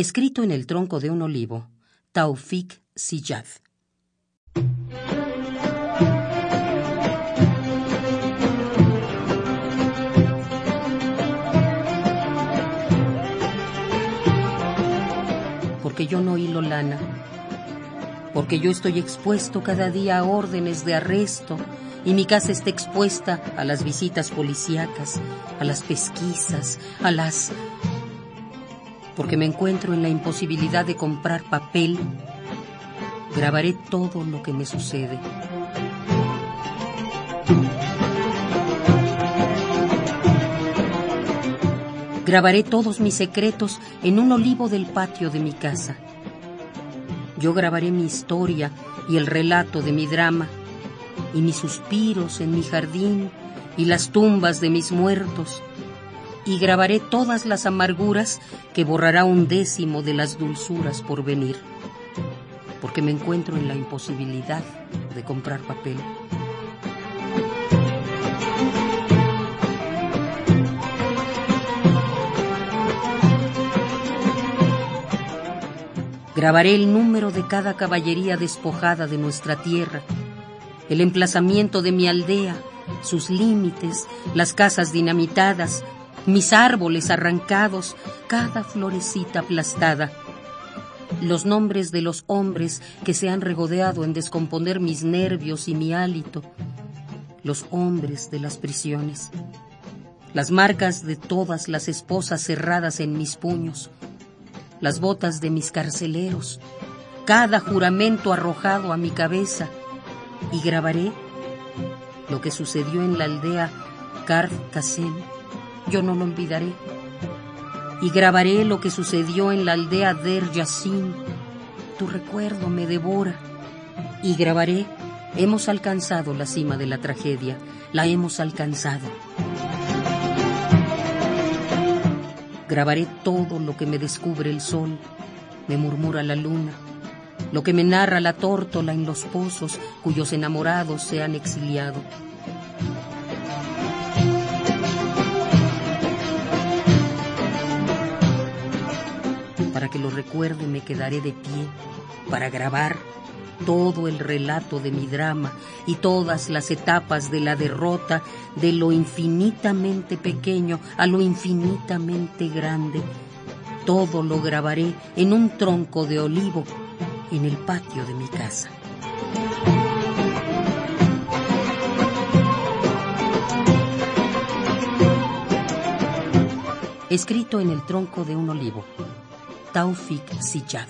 Escrito en el tronco de un olivo, Taufik Siyad. Porque yo no hilo lana, porque yo estoy expuesto cada día a órdenes de arresto y mi casa está expuesta a las visitas policíacas, a las pesquisas, a las... porque me encuentro en la imposibilidad de comprar papel, grabaré todo lo que me sucede. Grabaré todos mis secretos en un olivo del patio de mi casa. Yo grabaré mi historia y el relato de mi drama y mis suspiros en mi jardín y las tumbas de mis muertos, y grabaré todas las amarguras que borrará un décimo de las dulzuras por venir, porque me encuentro en la imposibilidad de comprar papel. Grabaré el número de cada caballería despojada de nuestra tierra el emplazamiento de mi aldea, sus límites, las casas dinamitadas, mis árboles arrancados, cada florecita aplastada, los nombres de los hombres que se han regodeado en descomponer mis nervios y mi hálito, los hombres de las prisiones, las marcas de todas las esposas cerradas en mis puños, las botas de mis carceleros, cada juramento arrojado a mi cabeza, y grabaré lo que sucedió en la aldea Karf. Yo no lo olvidaré. Y grabaré lo que sucedió en la aldea Der Yassin. Tu recuerdo me devora. Y grabaré, hemos alcanzado la cima de la tragedia, la hemos alcanzado. Grabaré todo lo que me descubre el sol, me murmura la luna lo que me narra la tórtola en los pozos cuyos enamorados se han exiliado. Recuerde me quedaré de pie, para grabar todo el relato de mi drama y todas las etapas de la derrota de lo infinitamente pequeño a lo infinitamente grande. Todo lo grabaré en un tronco de olivo en el patio de mi casa. Escrito en el tronco de un olivo. Taufik Sijad.